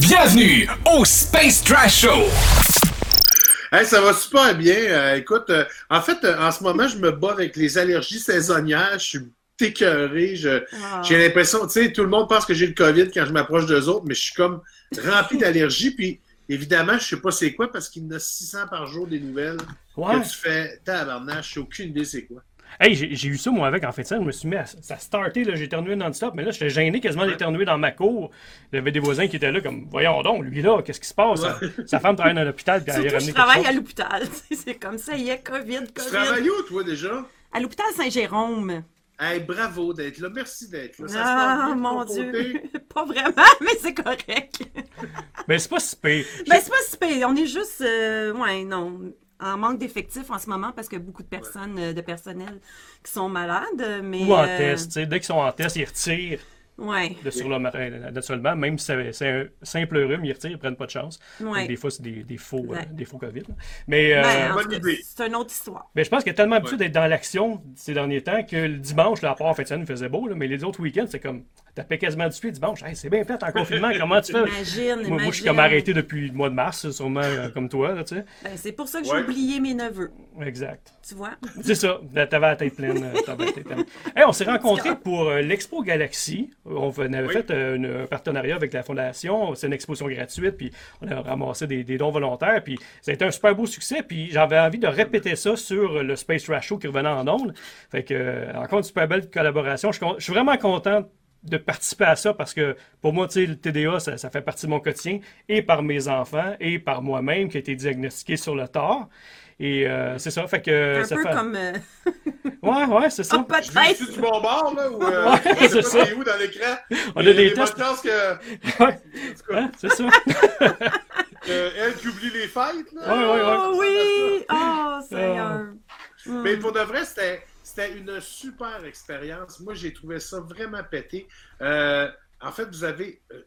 Bienvenue au Space Trash Show! Hey, ça va super bien. Euh, écoute, euh, en fait, euh, en ce moment, je me bats avec les allergies saisonnières. Je suis écœuré. Je- Ah. J'ai l'impression, tu sais, tout le monde pense que j'ai le COVID quand je m'approche d'eux autres, mais je suis comme rempli d'allergies. Puis, évidemment, je sais pas c'est quoi parce qu'il y en a 600 par jour des nouvelles Ouais. que tu fais tabarnache. J'ai aucune idée c'est quoi. Hey, j'ai eu ça, moi, avec, en fait, ça, je me suis mis à. Ça a starté, là, j'ai éternué non-stop, mais là, j'étais gêné quasiment d'éternuer dans ma cour. Il y avait des voisins qui étaient là, comme, voyons donc, lui, là, qu'est-ce qui se passe? Sa, sa femme travaille dans l'hôpital, puis elle Surtout a que ramené je travaille à l'hôpital. C'est comme ça, il y a COVID, Tu COVID. travailles où, toi, déjà? À l'hôpital Saint-Jérôme. Hey, bravo d'être là. Merci d'être là. Ça se passe Ah, mon Dieu. côté? Pas vraiment, mais c'est correct. Mais c'est pas si pire. Ben, c'est pas si pire. On est juste, euh, ouais, non, en manque d'effectifs en ce moment parce qu'il y a beaucoup de personnes, euh, de personnel qui sont malades, mais... Ou en euh, test, tu sais, dès qu'ils sont en test, ils retirent Ouais, de sur le marin, naturellement, même si c'est- un simple rhume, ils retirent, ils prennent pas de chance. ouais. Des fois, c'est des, des faux, euh, des faux COVID. là. Mais, euh, Ben, c'est une autre histoire. mais je pense qu'il y a tellement habitué d'être dans l'action ces derniers temps que le dimanche, là, à part en fait, ça nous faisait beau, là, mais les autres week-ends, c'est comme, tapais quasiment du pied dimanche. Hey, c'est bien plate en confinement, comment tu fais? Imagine, Moi, imagine. moi, je suis comme arrêté depuis le mois de mars, sûrement euh, comme toi, là, tu sais. Ben, c'est pour ça que j'ai Ouais. oublié mes neveux, Exact. tu vois? C'est ça, t'avais la tête pleine. euh, t'avais la tête pleine. Hey, on s'est rencontrés pour euh, l'Expo Galaxy. On avait Oui. fait euh, un partenariat avec la Fondation. C'est une exposition gratuite, puis on a ramassé des, des dons volontaires. Puis ça a été un super beau succès. Puis j'avais envie de répéter ça sur le Space Trash Show qui revenait en ondes. Fait que, euh, encore une super belle collaboration. Je je suis vraiment content de participer à ça parce que pour moi, tu sais, le TDA, ça, ça fait partie de mon quotidien et par mes enfants et par moi-même qui a été diagnostiqué sur le tard. Et euh, c'est ça, fait que Un ça peu fait... comme... euh, Ouais, ouais, c'est ça. Ah, Je peut-être. du bon bord, là, ou euh, Ouais, c'est ça. où dans l'écran? On a des tests. que Ouais, Hein, c'est ça. euh, elle qui oublie les fêtes, là. Ouais, ouais, ouais. Oh oui! Oh, Seigneur! Hmm. Mais pour de vrai, c'était, c'était une super expérience. Moi, j'ai trouvé ça vraiment pété. Euh, en fait, vous avez, euh,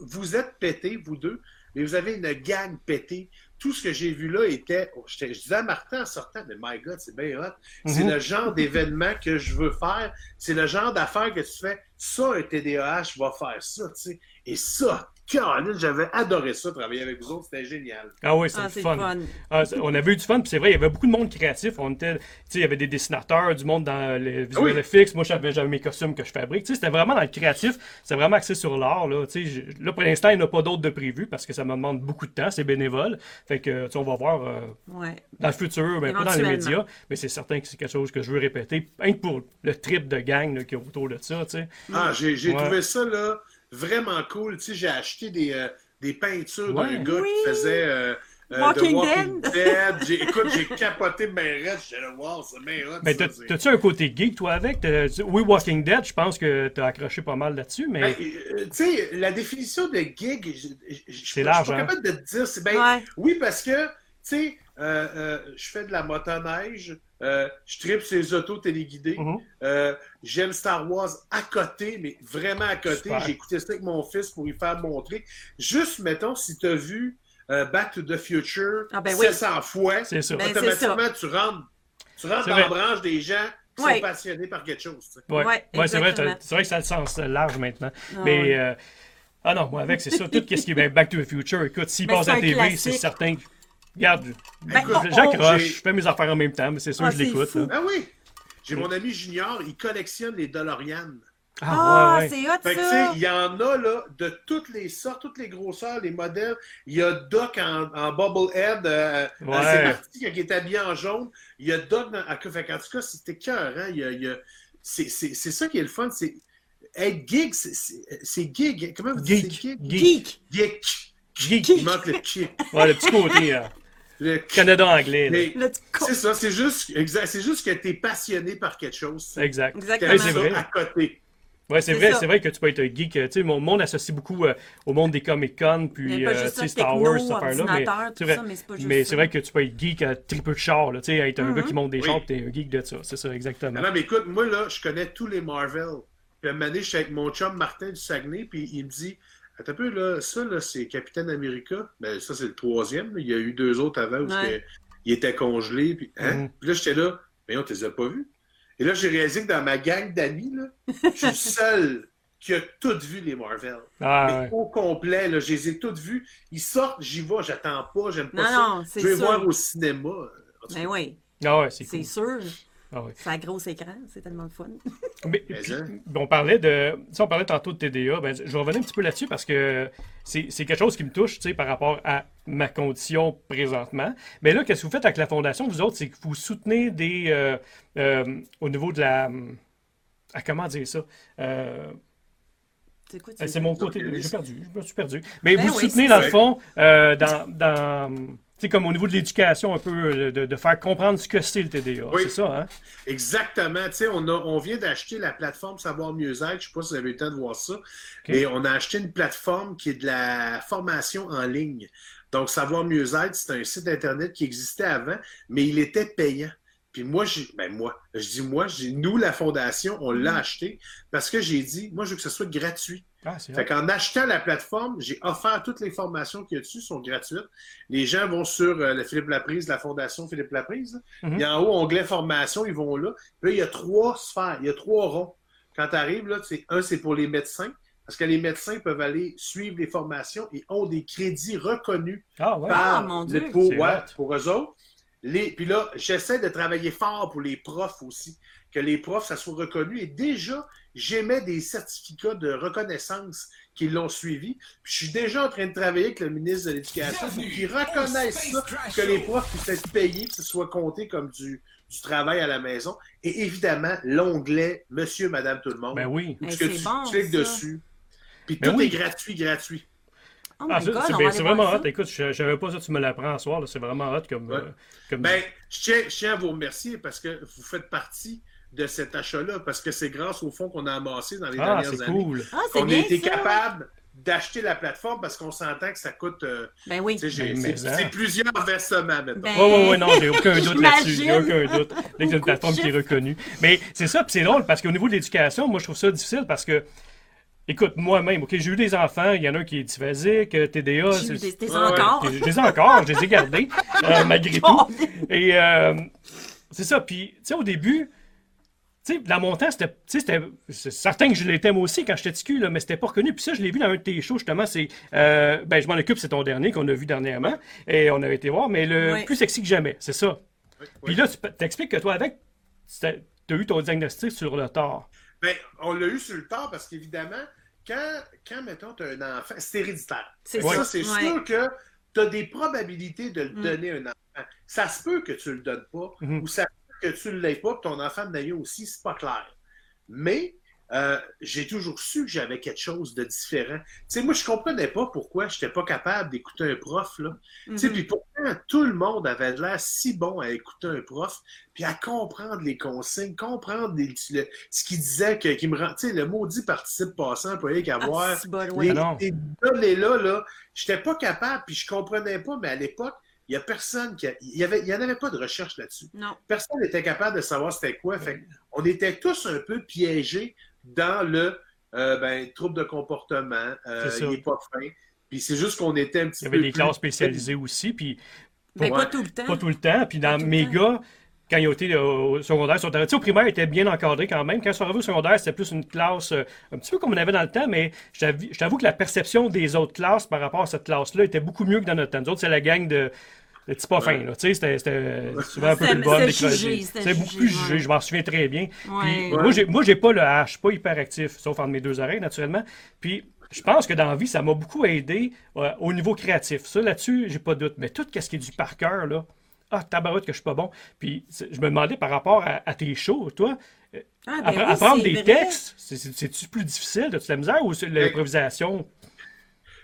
vous êtes pété, vous deux, mais vous avez une gang pétée. Tout ce que j'ai vu là était, oh, je disais à Martin en sortant, mais my God, c'est bien hot. C'est Mhm. le genre d'événement que je veux faire. C'est le genre d'affaire que tu fais. Ça, un TDAH va faire ça, tu sais. Et ça, Caroline, j'avais adoré ça, travailler avec vous autres. C'était génial. Ah oui, c'est Ah, fun. Ah, on avait eu du fun, puis c'est vrai, il y avait beaucoup de monde créatif. On était, tu sais, il y avait des dessinateurs, du monde dans les visuels Oui. effects. Moi, j'avais, j'avais mes costumes que je fabrique. Tu sais, c'était vraiment dans le créatif. C'était vraiment axé sur l'art. Là, tu sais, je- là, pour l'instant, il n'y en a pas d'autres de prévu parce que ça me demande beaucoup de temps. C'est bénévole. Fait que, on va voir euh, Ouais. dans le futur, ben, pas dans les médias, mais c'est certain que c'est quelque chose que je veux répéter. Rien que pour le trip de gang là, qu'il y a autour de ça, tu sais. Ah, j'ai, j'ai Ouais. trouvé ça, là, vraiment cool. Tu sais, j'ai acheté des, euh, des peintures Ouais. d'un gars Oui. qui faisait euh, euh, Walking The Walking Dead. Dead. J'ai, écoute, j'ai capoté ben raide. J'étais là, wow, c'est bien hot. Mais t'as- t'as-tu un côté geek, toi, avec? Oui, Walking Dead, je pense que t'as accroché pas mal là-dessus, mais... Ben, tu sais, la définition de gig, je- je- je- je suis pas hein? capable de te dire. C'est bien, Ouais. Oui, parce que, sais, euh, euh, je fais de la motoneige, euh, je tripe les autos téléguidées, Mhm. euh, j'aime Star Wars à côté, mais vraiment à côté. J'ai écouté ça avec mon fils pour lui faire montrer. Juste, mettons, si tu as vu euh, Back to the Future Ah, ben oui. 700 fois, C'est ça. Ben, c'est automatiquement, tu rentres, tu rentres dans la branche des gens Ouais. sont passionnés par quelque chose. tu sais. Ouais, Ouais, ouais, c'est vrai, vrai que ça a le sens large maintenant. Ah, mais euh, ah non, moi avec c'est ça, tout ce qui est Back to the Future, écoute, s'il Ben, passe à la TV, c'est certain que. Regarde, Ben, j'accroche, je fais mes affaires en même temps, mais c'est sûr Ah, je c'est l'écoute. là. Ah oui! J'ai mon ami Junior, il collectionne les DeLorean. Ah, ouais, ouais. c'est hot, Fait que, tu ça! sais, il y en a, là, de toutes les sortes, toutes les grosseurs, les modèles. Il y a Doc en, en Bubblehead, euh, Ouais. à ses parties, quand il est habillé en jaune. Il y a Doc dans, fait qu'en tout cas, c'était cœur, hein. Il y a, il y a- c'est, c'est, c'est ça qui est le fun, c'est être geek, c'est, c'est, c'est geek. Comment vous dites Geek. c'est geek? Geek. Geek! Geek. Geek. Il manque le kick. Ouais, le petit côté euh, Le Canada anglais. c'est ça, c'est juste, exact, c'est juste que tu es passionné par quelque chose. Exact. Exactement. Ouais, c'est vrai. à côté. Ouais, c'est vrai, c'est vrai que tu peux être un geek. euh, Tu sais, mon monde associe beaucoup euh, au monde des Comic Con, puis euh, tu sais, Star Wars, cette affaire-là. Mais c'est tout vrai, que tu peux être geek à triple de char, là, tu sais, être un gars Mhm. qui monte des Oui. chars, puis t'es un geek de ça. C'est ça, exactement. Non, mais écoute, moi, là, je connais tous les Marvel. Puis, à un moment donné, je suis avec mon chum Martin du Saguenay, puis il me dit Attends un peu, là, ça, là, c'est Capitaine America. Ben, ça, c'est le troisième. là. Il y a eu deux autres avant où Ouais. c'était- il était congelé. Puis, hein? Mhm. Puis là, j'étais là, mais on ne les a pas vus. Et là, j'ai réalisé que dans ma gang d'amis, là, je suis le seul qui a toutes vu les Marvel. Ah, Mais ouais. au complet, là, je les ai toutes vues. Ils sortent, j'y vais, j'attends pas, j'aime pas Non, ça. non, c'est je vais sûr. voir au cinéma. En tout cas, Ben oui, Ah ouais, c'est c'est cool. sûr. Ah. C'est un gros écran, c'est tellement le fun. Mais, Mais puis, on parlait de, sais, on parlait tantôt de TDA. Ben, je vais revenir un petit peu là-dessus parce que c'est c'est quelque chose qui me touche, tu sais, par rapport à ma condition présentement. Mais là, qu'est-ce que vous faites avec la fondation, vous autres, c'est que vous soutenez des, euh, euh, au niveau de la, ah, comment dire ça, Euh, C'est Eh, C'est mon côté. J'ai perdu. Je me suis perdu. Mais Ben vous oui, soutenez, c'est dans le fond, euh, dans. sais, comme au niveau de l'éducation, un peu, euh, de, de faire comprendre ce que c'est le TDA. Oui. C'est ça, hein? Exactement. Tu sais, on, a, on vient d'acheter la plateforme Savoir Mieux Être. Je ne sais pas si vous avez eu le temps de voir ça. Mais on a acheté une plateforme qui est de la formation en ligne. Donc, Savoir Mieux Être, c'est un site Internet qui existait avant, mais il était payant. Puis moi, j'ai- ben moi, je dis moi, nous, la fondation, on l'a acheté parce que j'ai dit, moi, je veux que ce soit gratuit. Ah, Fait qu'en achetant la plateforme, j'ai offert toutes les formations qu'il y a dessus, sont gratuites. Les gens vont sur euh, le Philippe Laprise, la fondation Philippe Laprise. y a en haut, onglet formation, ils vont là. Puis là, il y a trois sphères, il y a trois ronds. Quand tu arrives, là, c'est, un, c'est pour les médecins, parce que les médecins peuvent aller suivre les formations et ont des crédits reconnus Ah, ouais. par Ah, mon le- pour, C'est ouais, pour eux autres. Les, puis là, j'essaie de travailler fort pour les profs aussi, que les profs, ça soit reconnu. Et déjà, j'émets des certificats de reconnaissance qui l'ont suivi. Puis je suis déjà en train de travailler avec le ministre de l'Éducation pour Bienvenue qu'il au reconnaisse Space ça, que les profs puissent être payés, que ce soit compté comme du, du travail à la maison. Et évidemment, l'onglet Monsieur, Madame, tout le monde. Ben oui. Où Ben, ce que tu bon, cliques ça. dessus. Puis Ben tout oui. est gratuit, gratuit. Oh my Ah, God, c'est on c'est vraiment hot. Écoute, je, je savais pas ça, tu me l'apprends ce soir. là. C'est vraiment hot comme. Ouais. euh, comme... Ben, je tiens, je tiens à vous remercier parce que vous faites partie de cet achat-là, parce que c'est grâce au fonds qu'on a amassé dans les ah, dernières c'est années cool. Ah, c'est qu'on a été ça. capable d'acheter la plateforme parce qu'on s'entend que ça coûte. euh, Ben oui. Ben, c'est hein. c'est plusieurs versements maintenant. Ben, Oui, oui, oui, non, j'ai aucun doute là-dessus. J'ai aucun doute. Dès que t'as une plateforme qui est reconnue. Mais c'est ça, puis c'est drôle parce qu'au niveau de l'éducation, moi, je trouve ça difficile parce que. Écoute, moi-même, OK, j'ai eu des enfants, il y en a un qui est dysphagique, euh, TDA. J'ai eu c'est- des, des Ouais, encore. Je je les ai encore, je les ai gardés, euh, malgré tout. Et euh, c'est ça. Puis, tu sais, au début, tu sais, dans mon temps, c'était, tu sais, c'était, c'est certain que je l'étais moi aussi quand j'étais petit cul, là, mais c'était pas reconnu. Puis ça, je l'ai vu dans un de tes shows, justement. C'est, euh, ben, je m'en occupe, c'est ton dernier qu'on a vu dernièrement. Et on avait été voir, mais le plus sexy que jamais, c'est ça. Oui, oui. Puis là, tu t'expliques que toi, avec, tu as eu ton diagnostic sur le tort. Ben, on l'a eu sur le tard parce qu'évidemment, quand, quand mettons, tu as un enfant, c'est héréditaire. C'est ça, ça. c'est Ouais. sûr que tu as des probabilités de le Mm. donner à un enfant. Ça se peut que tu le donnes pas, Mhm. ou ça se peut que tu ne l'aies pas, que ton enfant n'aille aussi, c'est pas clair. Mais euh, j'ai toujours su que j'avais quelque chose de différent. Tu sais, moi, je comprenais pas pourquoi je n'étais pas capable d'écouter un prof, là. Tu sais, Mhm. puis pourtant, tout le monde avait l'air si bon à écouter un prof, puis à comprendre les consignes, comprendre les- le- ce qu'il disait, que, qui me rend, tu sais, le maudit participe passant, employé qu'à Ah, voir. bon, Les. Ah les données-là, là, j'étais pas capable, puis je comprenais pas, mais à l'époque, il y a personne qui. a- il y avait, il y en avait pas de recherche là-dessus. Non. Personne n'était capable de savoir c'était quoi. Fait on était tous un peu piégés dans le euh, ben, trouble de comportement. euh, C'est ça. il n'est pas fin. Puis c'est juste qu'on était un petit Il y avait peu des plus- classes spécialisées aussi, puis Ben, Ouais. pas tout le temps. pas tout le temps. Puis dans mes gars, quand ils ont été au secondaire, ils sont arrivés- tu sais, au primaire, ils étaient bien encadrés quand même. Quand ils sont arrivés au secondaire, c'était plus une classe euh, un petit peu comme on avait dans le temps, mais je t'avoue- je t'avoue que la perception des autres classes par rapport à cette classe-là était beaucoup mieux que dans notre temps. Nous autres, c'est la gang de. Petits pas fins, là. Tu sais, c'était- c'était souvent un peu C'était- plus bonne, c'était c'était C'était beaucoup plus jugé, ouais. je m'en souviens très bien. Ouais. Puis, Ouais. moi, j'ai, moi, j'ai pas le H, je suis pas hyper actif, sauf entre mes deux oreilles, naturellement. Puis, je pense que dans la vie, ça m'a beaucoup aidé euh, au niveau créatif. Ça, là-dessus, j'ai pas de doute. Mais tout ce qui est du par cœur, là, ah, tabarouette que je suis pas bon. Puis, je me demandais par rapport à, à tes shows, toi, euh, Ah, ben appre- oui, apprendre des vrai. textes, c'est- c'est- c'est-tu plus difficile? As-tu de la misère ou c'est l'improvisation?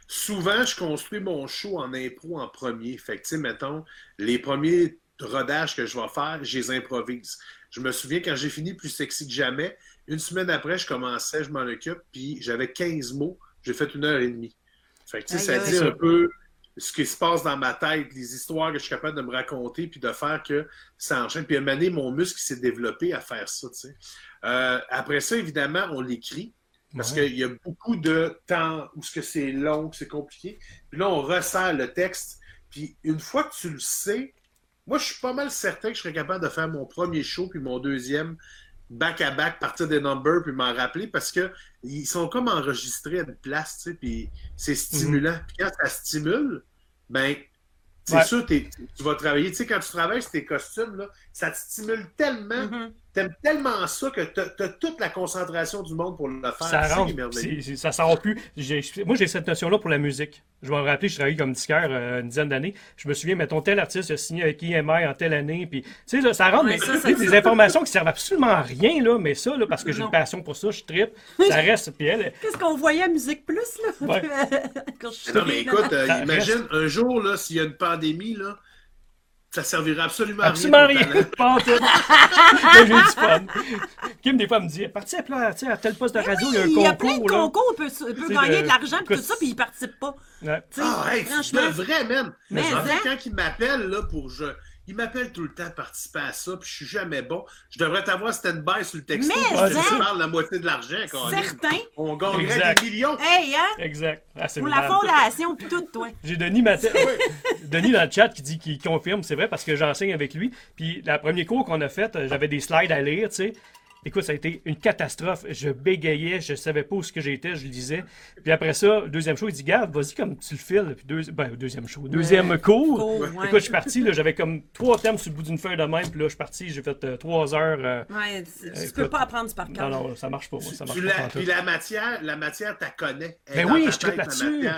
Souvent, je construis mon show en impro en premier. Fait que, tu sais, mettons, les premiers rodages que je vais faire, je les improvise. Je me souviens quand j'ai fini Plus sexy que jamais, une semaine après, je commençais, je m'en occupe, puis j'avais 15 mots, j'ai fait une heure et demie. Fait que, tu sais, ça dit un peu ce qui se passe dans ma tête, les histoires que je suis capable de me raconter, puis de faire que ça enchaîne. Puis à un moment donné, mon muscle s'est développé à faire ça, tu sais. Euh, après ça, évidemment, on l'écrit. Parce Ouais. qu'il y a beaucoup de temps où ce que c'est long, que c'est compliqué. Puis là, on ressent le texte. Puis une fois que tu le sais, moi, je suis pas mal certain que je serais capable de faire mon premier show puis mon deuxième back-à-back, partir des numbers, puis m'en rappeler, parce que ils sont comme enregistrés à une place, tu sais, puis c'est stimulant. Puis quand ça stimule, ben, c'est Ouais. sûr, tu vas travailler. Tu sais, quand tu travailles sur tes costumes, là, ça te stimule tellement, Mhm. T'aimes tellement ça que t'as as toute la concentration du monde pour le faire. Ça rentre, ça sort plus. Moi, j'ai cette notion-là pour la musique. Je vais me rappeler, je travaillais comme disquaire euh, une dizaine d'années. Je me souviens, mettons, tel artiste a signé avec EMI en telle année. Puis, tu sais, ça rentre Ouais, mais, ça, des informations qui servent absolument à rien, là, mais ça, là, parce que j'ai une passion pour ça, je trippe, ça reste. Puis elle, Qu'est-ce qu'on voyait à Musique Plus, là? Ouais. Quand je suis Non, mais écoute, euh, imagine un jour, là, s'il y a une pandémie, là, ça servira absolument, absolument à rien. rien. Pas tout. Là, j'ai du fun. Kim, des fois, me dit Parti à, pla- tu sais, à tel poste de radio, il y a un Il y a plein de concours. là. concours, on peut, on peut C'est gagner de- de l'argent et tout ça, puis ils participent pas. Ouais. Ah, hey, franchement. devrais, même. Mais, En fait, hein? quand il m'appelle, là, pour je. Il m'appelle tout le temps participer à ça, puis je suis jamais bon. Je devrais t'avoir stand-by sur le texto. Mais, puis je te hein? parle la moitié de l'argent, quand même. Certains. On gagnerait Exact. des millions. Hey, hein? Exact. Ah, Pour la fondation, puis tout, toi. J'ai Denis Matin. Denis dans le chat qui dit qu'il confirme, c'est vrai parce que j'enseigne avec lui. Puis la premier cours qu'on a fait, euh, j'avais des slides à lire, tu sais. Écoute, ça a été une catastrophe. Je bégayais, je savais pas où ce que j'étais, je lisais. Puis après ça, deuxième show, il dit Garde, vas-y comme tu le files. Puis deux... ben, deuxième show, deuxième cours. Ouais. Écoute, je suis parti, j'avais comme trois thèmes sur le bout d'une feuille de même. Puis là, je suis parti, j'ai fait euh, trois heures. euh, Ouais, tu- tu Écoute. peux pas apprendre par Non, cœur. non, ça marche pas. ça marche Tu pas. la, puis la matière, la matière, t'as connais. Elle Ben est dans oui, je la là-dessus.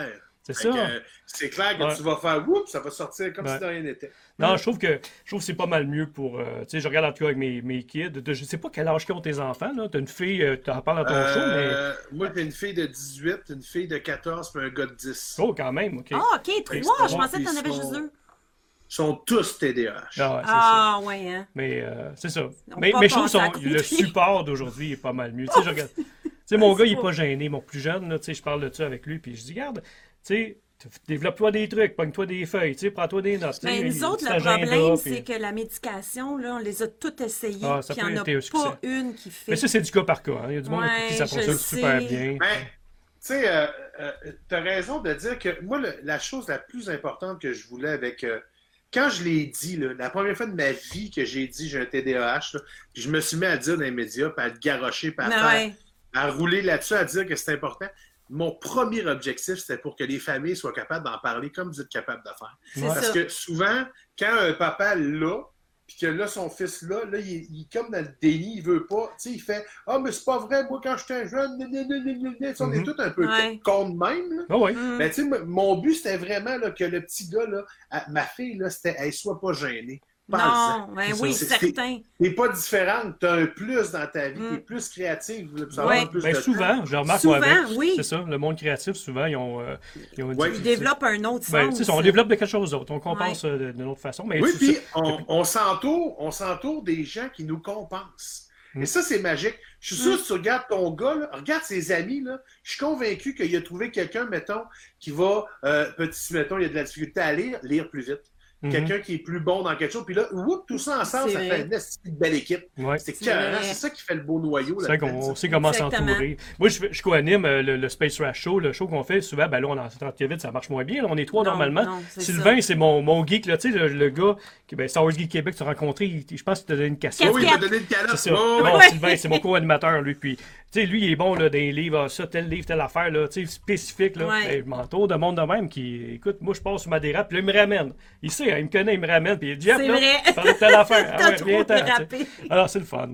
C'est ça. que, euh, C'est clair que Ouais. tu vas faire whoop, ça va sortir comme Ouais. si de rien n'était. Non, je trouve que je trouve que c'est pas mal mieux pour. euh, tu sais, je regarde en tout cas avec mes, mes kids. De- je sais pas quel âge qu'ont tes enfants, là. T'as une fille, euh, t'en parles dans ton show, mais. Euh, Moi, j'ai une fille de 18, une fille de 14, puis un gars de 10. Oh, quand même, ok. Ah, ok, Et trois. Je pensais que t'en avais sont- juste deux. Ils sont tous TDAH. Ah, ouais, c'est ça. Ah, ouais, hein. Mais euh, c'est ça. On Mais, je trouve côté. le support d'aujourd'hui est pas mal mieux. Tu sais, je regarde. Tu sais, mon gars, il est pas- gêné, mon plus jeune, là, tu sais, je parle de ça avec lui, puis je dis, regarde, tu sais, développe-toi des trucs, pogne-toi des feuilles, tu prends-toi des notes. tu Mais Ben, nous autres, le problème, puis- c'est que la médication, là, on les a toutes essayées, Ah, ça puis il n'y en a pas une qui fait. Mais ça, c'est du cas par cas. hein. Il y a du monde Ouais, qui ça fonctionne super bien. Ben, tu sais, euh, euh, t'as raison de dire que moi, le- la chose la plus importante que je voulais avec. euh, quand je l'ai dit, là, la première fois de ma vie que j'ai dit j'ai un TDAH, là, puis je me suis mis à dire dans les médias, puis à le garrocher, puis à, Mais faire- ouais. à rouler là-dessus, à dire que c'est important. Mon premier objectif, c'était pour que les familles soient capables d'en parler comme vous êtes capables de faire. Parce ça. que souvent, quand un papa l'a, puis que là, son fils là, là, il, est- comme dans le déni, il veut pas. Tu sais, il fait Ah, mais c'est pas vrai, moi, quand j'étais jeune, gna. Tu sais, on est Mhm. tous un peu Ouais. con de même. Là. Ah ouais. Mm. Mais tu sais, mon but, c'était vraiment là, que le petit gars, là, à- ma fille, là, c'était elle soit pas gênée. Non, ben oui, certain. T'es pas différente, t'as un plus dans ta vie, Mm. t'es plus créative, plus Ben, de souvent, je remarque Souvent, avec, oui. C'est ça, le monde créatif, souvent, ils ont, euh, ils ont Ouais. Ils développent un autre Ben, sens. c'est ça, on développe de quelque chose d'autre. On compense d'une autre façon. Mais Oui, puis on, on s'entoure, on s'entoure des gens qui nous compensent. Mm. Et ça, c'est magique. Je suis sûr Mm. que si tu regardes ton gars, là, regarde ses amis, là, je suis convaincu qu'il a trouvé quelqu'un, mettons, qui va, euh, petit, mettons, il a de la difficulté à lire, lire plus vite. Mhm. Quelqu'un qui est plus bon dans quelque chose. Puis là, whoop, tout ça ensemble, ça fait une belle équipe. Ouais. C'est ça qui fait le beau noyau. C'est qu'on sait comment s'entourer. Moi, je, je co-anime euh, le, le Space Rash Show, le show qu'on fait souvent. Ben là, on est en 30 vite, ça marche moins bien. là, on est trois Non, normalement. non, Sylvain, c'est mon, mon geek, là, tu sais, le, le gars, qui, ben, Star Wars Geek Québec, tu as rencontré, il- je pense qu'il t'a donné une casquette. Oh oui, il m'a donné une ça. Oh, Bon, Ouais. Sylvain, c'est mon co-animateur, lui. Puis, tu sais, lui, il est bon là, dans les livres, ah, ça, tel livre, telle affaire, là, tu sais, spécifique. Là. Ouais. Hey, je m'entoure de monde de même qui, écoute, moi, je passe sur ma dérape, puis là, il me ramène. Il sait, il me connaît, il me ramène, puis il dit, C'est vrai. de telle affaire. Ah ouais. Alors, c'est le fun.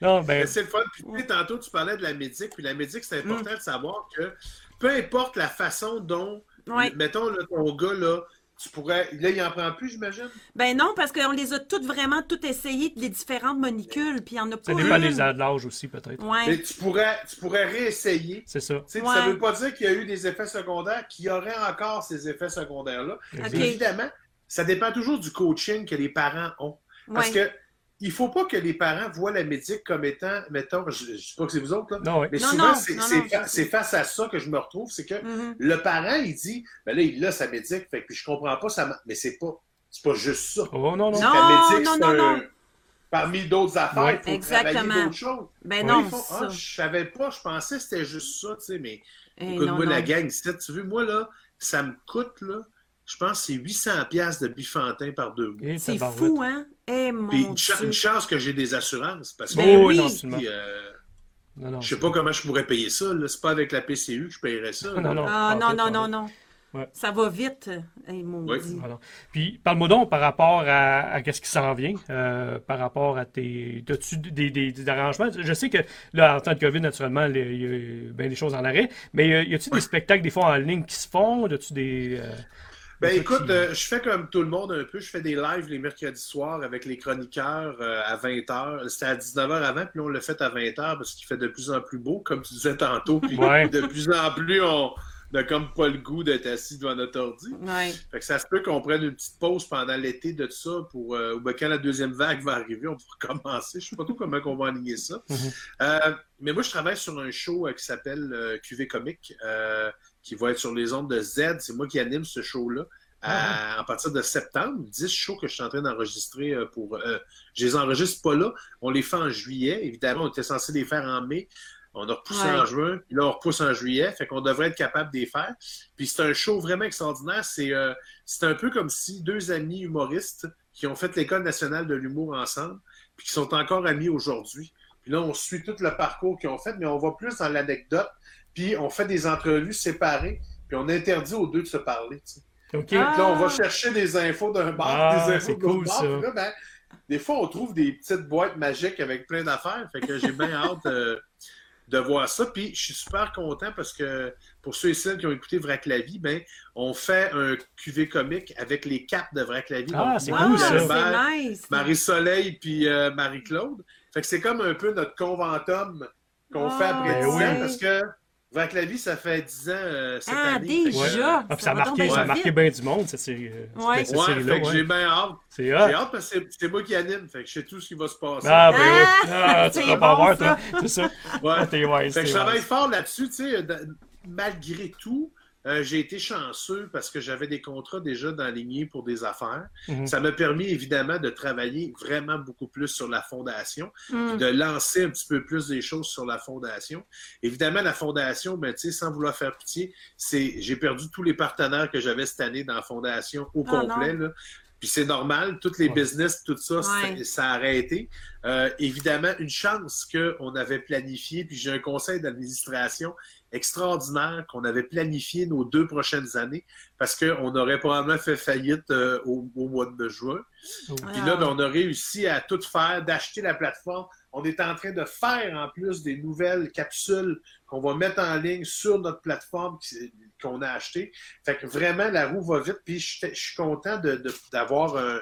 Non, ben, C'est le fun. Puis, tu sais, tantôt, tu parlais de la médic. Puis la médic, c'est important de savoir que peu importe la façon dont, Ouais. mettons, là, ton gars, là, tu pourrais. Là, il en prend plus, j'imagine? Ben non, parce qu'on les a toutes vraiment toutes essayées, les différentes molécules, puis il n'y en a pas ça dépend des de l'âge aussi, peut-être. Ouais. Mais tu pourrais, tu pourrais réessayer. C'est ça. Ouais. Ça ne veut pas dire qu'il y a eu des effets secondaires, qu'il y aurait encore ces effets secondaires-là. Évidemment, ça dépend toujours du coaching que les parents ont. Parce Ouais. que il faut pas que les parents voient la médic comme étant, mettons, je ne sais pas que c'est vous autres, là, Non, mais Non, souvent, c'est face à ça que je me retrouve, c'est que Mhm. le parent, il dit, ben là, il a sa médic, fait que puis je comprends pas ça, ma- mais c'est pas, c'est pas juste ça. Oh, non, non. Non. La médic, non, c'est non, un- non. Parmi d'autres affaires, il faut Exactement. travailler d'autres choses. Ben non, c'est ah, ça. je savais pas, je pensais que c'était juste ça, tu sais, mais Eh, écoute-moi la gang, tu veux, moi, là, ça me coûte, là, je pense que c'est 800 pièces de bifantin par deux mois. Et C'est fou, hein? Eh, mon Puis une, cha- Dieu. une chance que j'ai des assurances, parce que Ben Oh, oui. non, absolument. euh, Non, non, je sais pas comment je pourrais payer ça. là. C'est pas avec la PCU que je payerais ça. Non, non. Ah, non, non, non, non. Ouais. Ça va vite. Eh, mon Oui. Dieu. Voilà. Puis, parle-moi donc par rapport à, à qu'est-ce qui s'en vient, euh, par rapport à tes. As-tu des, des- des arrangements? Je sais que là, en temps de COVID, naturellement, il y a- y bien des choses en arrêt, mais euh, y a-tu des spectacles des fois en ligne qui se font? As-tu des. euh, Ben écoute, qui- euh, je fais comme tout le monde un peu. Je fais des lives les mercredis soirs avec les chroniqueurs euh, à 20h. C'était à 19h avant, puis on l'a fait à 20h parce qu'il fait de plus en plus beau, comme tu disais tantôt. Puis Ouais. de plus en plus, on n'a comme pas le goût d'être assis devant notre ordi. Ouais. Fait que ça se peut qu'on prenne une petite pause pendant l'été de tout ça pour euh, ou ben, quand la deuxième vague va arriver, on va recommencer. Je sais pas trop comment on va aligner ça. Mhm. Euh, mais moi, je travaille sur un show euh, qui s'appelle euh, QV Comique, euh, qui va être sur les ondes de Z. C'est moi qui anime ce show-là. à- En partir de septembre, 10 shows que je suis en train d'enregistrer euh, pour. euh, je les enregistre pas là. On les fait en juillet. Évidemment, on était censé les faire en mai. On a repoussé Ouais. en juin, puis là, on repousse en juillet. Fait qu'on devrait être capable de les faire. Puis c'est un show vraiment extraordinaire. C'est euh, c'est un peu comme si deux amis humoristes qui ont fait l'École nationale de l'humour ensemble, puis qui sont encore amis aujourd'hui. Puis là, on suit tout le parcours qu'ils ont fait, mais on va plus dans l'anecdote. Puis on fait des entrevues séparées, puis on interdit aux deux de se parler. tu sais. Ah. Là, on va chercher des infos d'un bar, Ah, des infos de l'autre cool, bar. ça. Puis là, ben, des fois, on trouve des petites boîtes magiques avec plein d'affaires. Fait que j'ai bien hâte euh, de voir ça. Puis je suis super content parce que pour ceux et celles qui ont écouté Vrac la vie, ben, on fait un QV comique avec les capes de Vrac la vie. Ah, Donc, c'est Ah, cool, ça. Gilbert, c'est nice. Marie-Soleil puis euh, Marie-Claude. Fait que c'est comme un peu notre conventum qu'on Ah, fait après Ben 10 oui. ans parce que Vrac la vie, ça fait 10 ans euh, cette Ah, année. Déjà? Ah, puis ça, a marqué, bien ça a marqué bien du monde, cette série. euh, Ouais. cette Ouais, série-là, fait que ouais. j'ai bien hâte. C'est J'ai hâte parce que c'est- moi qui anime, fait que je sais tout ce qui va se passer. Ah, ben oui. Ah, Ah, tu vas pas bon, voir, ça. toi. C'est ça. Ouais. Ah, wise, Fait que je travaille fort là-dessus, tu sais, malgré tout. Euh, j'ai été chanceux parce que j'avais des contrats déjà d'enligner pour des affaires. Mhm. Ça m'a permis évidemment de travailler vraiment beaucoup plus sur la fondation, Hmm. de lancer un petit peu plus des choses sur la fondation. Évidemment, la fondation, ben, tu sais, sans vouloir faire pitié, c'est j'ai perdu tous les partenaires que j'avais cette année dans la fondation au Ah, complet. là. Puis c'est normal, tous les Ouais. business, tout ça, Ouais. ça a arrêté. Euh, évidemment, une chance qu'on avait planifié, puis j'ai un conseil d'administration extraordinaire qu'on avait planifié nos deux prochaines années parce qu'on aurait probablement fait faillite euh, au, au mois de juin. Oh. Puis là, ben, on a réussi à tout faire, d'acheter la plateforme. On est en train de faire en plus des nouvelles capsules qu'on va mettre en ligne sur notre plateforme qu'on a achetée. Fait que vraiment, la roue va vite. Puis je, je suis content de- de- d'avoir un.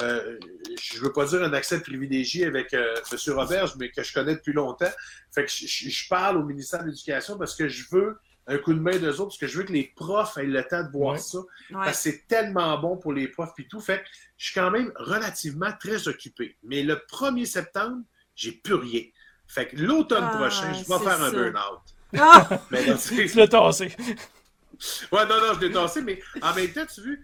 Euh, je veux pas dire un accès privilégié avec euh, M. Roberge, mais que je connais depuis longtemps. Fait que je, parle au ministère de l'Éducation parce que je veux un coup de main d'eux autres, parce que je veux que les profs aient le temps de voir Ouais. ça. Ouais. Parce que c'est tellement bon pour les profs et tout. Fait que je suis quand même relativement très occupé. Mais le 1er septembre, j'ai plus rien. Fait que l'automne Ah, prochain, je vais faire un burn-out. Ah! Mais là, tu l'as tassé. ouais, non, non, je l'ai tassé, mais en même temps, tu vois,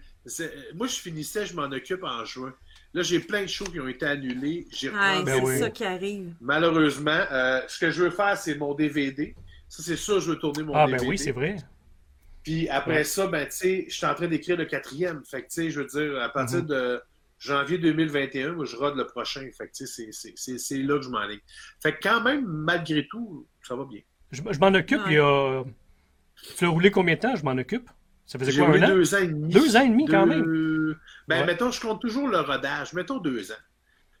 moi, je finissais, je m'en occupe en juin. Là, j'ai plein de shows qui ont été annulés. J'ai Ben c'est oui. ça qui arrive. Malheureusement, euh, ce que je veux faire, c'est mon DVD. Ça, c'est sûr, je veux tourner mon Ah, DVD. ben oui, c'est vrai. Puis après Ouais. ça, ben, tu sais, je suis en train d'écrire le quatrième. Fait que, tu sais, je veux dire, à partir Mhm. de janvier 2021, moi, je rode le prochain. Fait que, tu sais, c'est- là que je m'en ai. Fait que quand même, malgré tout, ça va bien. Je, je m'en occupe, Ouais. il y a. Tu l'as roulé combien de temps? Je m'en occupe. Ça faisait quoi, eu un an? deux ans et demi. Deux ans et demi, quand Deux- Ben, Ouais. mettons, je compte toujours le rodage. Mettons deux ans.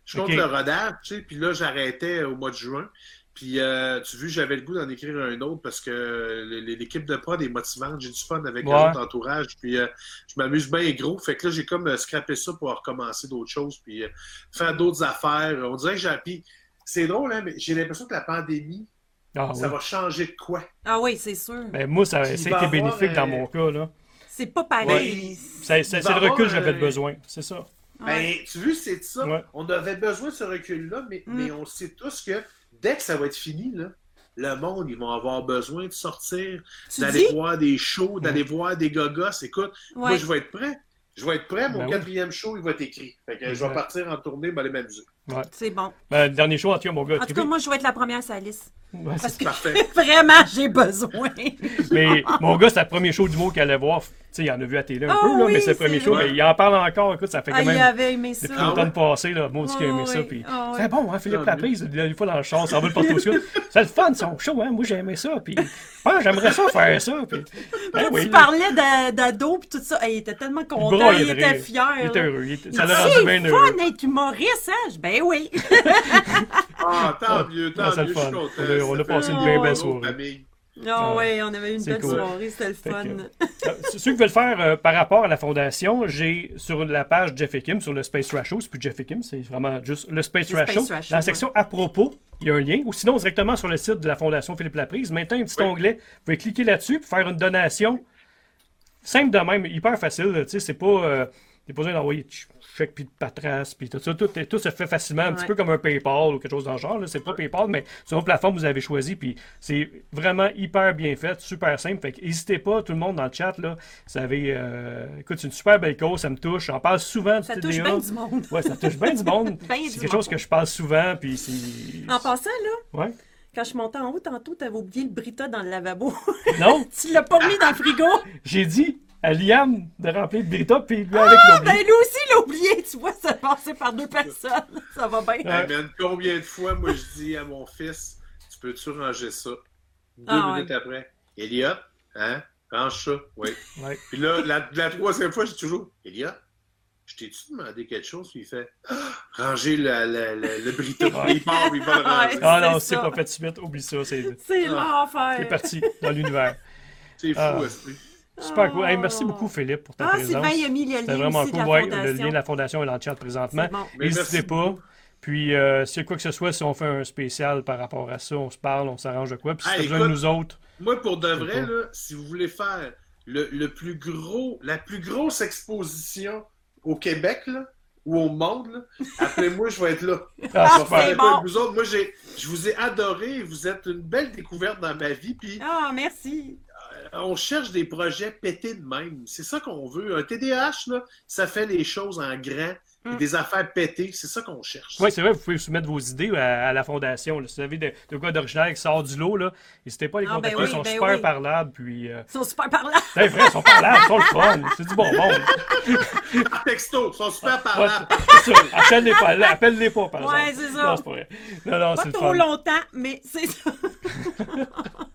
Je compte le rodage, tu sais, puis là, j'arrêtais au mois de juin. Puis, euh, tu vois, j'avais le goût d'en écrire un autre parce que l'équipe de prod est motivante. J'ai du fun avec Ouais. entourage. Puis, euh, je m'amuse bien gros. Fait que là, j'ai comme euh, scrappé ça pour recommencer d'autres choses. Puis, euh, faire d'autres affaires. On dirait que j'ai. Puis, c'est drôle, hein, mais j'ai l'impression que la pandémie, Ah, ça oui. va changer de quoi? Ah oui, c'est sûr. Ben, moi, ça, a été avoir, bénéfique dans euh, mon cas. Là. C'est pas pareil. Ça- ça- il C'est le recul que j'avais euh, besoin. C'est ça. Ouais. Ben, tu vois, c'est ça. Ouais. On avait besoin de ce recul-là, mais, Mm. mais on sait tous que dès que ça va être fini, là, le monde, ils vont avoir besoin de sortir, d'aller voir des shows, d'aller voir des gogos. Écoute, moi, je vais être prêt. Je vais être prêt. Mon Ben oui. quatrième show, il va être écrit. Fait que je vais partir en tournée, m'aller m'amuser. Ouais. C'est bon. Ben, le dernier show, en tout cas, mon gars, En tout cas, moi, je vais être la première sur la liste. Ouais, Parce c'est- que Parfait. vraiment, j'ai besoin. Mais mon gars, c'est le premier show d'humour qu'il allait voir. Tu sais, il en a vu à télé un Ah peu, là, oui, mais c'est le premier c'est show. Mais il en parle encore. Écoute, ça fait Ah, quand il même. avait aimé ça. Depuis Ah l'automne ouais? passé, là, moi, qui a aimé Ah ça. oui, Puis, ah c'est bon, hein, Philippe Ah, Laprise, il a une fois dans le char, ça va le porter au. C'est le fun, son show, hein. Moi, j'ai aimé ça. Puis, ah, j'aimerais ça faire ça. Puis, ben tu là. parlais d'a- d'ado puis tout ça, hey, il était tellement Il content, braillait il de était rire. fier. Il était là. heureux. il était- Ça C'est l'a rendu bien heureux. fun d'être humoriste, hein? Ben oui. Ah, tant mieux, tant Ah, c'est mieux, le je suis. On a- on a Ça passé une bien belle soirée. famille. Ah Ouais. on avait eu une belle cool. soirée, c'était le fun. que- Euh, Ceux qui veulent faire euh, par rapport à la fondation, j'ai sur la page Jeff Kim, sur le Space Trash Show, c'est plus Jeff Kim, c'est vraiment juste le Space Le Trash Space Show. Dans la section à propos, il y a un lien, ou sinon directement sur le site de la fondation Philippe Laprise. Maintenant, un petit Oui. onglet, vous pouvez cliquer là-dessus pour faire une donation. Simple de même, hyper facile, tu sais, c'est pas. Euh, pas besoin d'envoyer de chèque puis de patras puis tout ça. Tout, tout se fait facilement, un petit peu comme un PayPal ou quelque chose dans le genre. C'est pas PayPal, mais c'est une plateforme que vous avez choisi. Puis c'est vraiment hyper bien fait, super simple. Fait que n'hésitez pas, tout le monde dans le chat. Là, vous savez, euh, écoute, c'est une super belle cause, ça me touche. J'en parle souvent Ça touche bien du monde. Ouais, ça touche bien du monde. Ben c'est quelque chose que je parle souvent. Puis c'est. En passant, là, Ouais. quand je montais en haut tantôt, t'avais oublié le Brita dans le lavabo. Non, tu l'as pas mis dans le frigo. j'ai dit à Liam de remplir de Brita, puis lui avec Ah, ben lui aussi, il l'a oublié. Tu vois, ça passait par deux personnes. Ça va bien. Hey, man, combien de fois, moi, je dis à mon fils, tu peux-tu ranger ça? Deux Ah, minutes après. Elliot, hein? Range ça. Oui. Ouais. Puis là, la, la troisième fois, je dis toujours, Elliot, je t'ai-tu demandé quelque chose? Puis il fait, Ah, ranger le, le, le, le briton. Il part, il va le ranger. Ouais. Ah non, C'est c'est ça. pas fait de suite, oublie ça, c'est C'est Ah. l'enfer. c'est parti dans l'univers. C'est fou, Ah. esprit. Super cool. Hey, merci beaucoup, Philippe, pour ta Ah, présence. Sylvain, il a mis le C'était lien vraiment aussi de cool. la Ouais, fondation. le lien de la fondation est dans le chat présentement. Bon. Mais N'hésitez pas. Puis, euh, s'il y a quoi que ce soit, si on fait un spécial par rapport à ça, on se parle, on s'arrange de quoi. Puis, si Ah, besoin de nous autres, Moi, pour de vrai, là, si vous voulez faire le, le plus gros, la plus grosse exposition au Québec, là, ou au monde, là, appelez-moi, je vais être là. ah, Je vais bon. vous autres? Moi, j'ai, je vous ai adoré. Vous êtes une belle découverte dans ma vie. Puis, Ah, merci. On cherche des projets pétés de même. C'est ça qu'on veut. Un TDAH, là, ça fait les choses en grand. et Mm. Des affaires pétées. C'est ça qu'on cherche. Oui, c'est vrai, vous pouvez soumettre vos idées à, à la fondation. là. Si vous avez de, de quoi d'original qui sort du lot, là, n'hésitez pas à les Ah, ben contacter. oui, ils sont ben super oui. parlables. Puis, euh, Ils sont super parlants. c'est vrai, ils sont parlables, ils sont le fun. C'est du bonbon. Par texto, ils sont super Ouais, parlables. c'est ça. Appelle-les pas, là, appelle-les pas, par Ouais, exemple. c'est ça. Non, c'est pas vrai. Non, non, Pas trop fun. longtemps, mais c'est ça.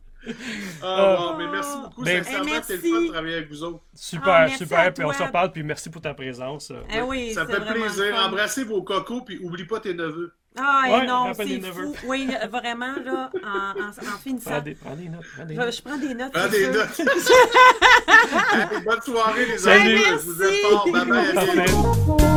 Ah, bon, mais merci beaucoup. Ben- Sincèrement, Eh, c'est le merci. fun de travailler avec vous autres. Super, Ah, super. à Puis on se reparle. Puis merci pour ta présence. Eh oui, ça me fait plaisir. fun. Embrassez vos cocos, puis oublie pas tes neveux. Ah, et Ouais, non, c'est fou. Oui, vraiment, là, en, en, en finissant. Prends des, prends des notes. Prends des Je, notes. je prends des notes. Prends des notes. Bonne soirée, les Salut. amis. Je vous aime fort. Bye bye.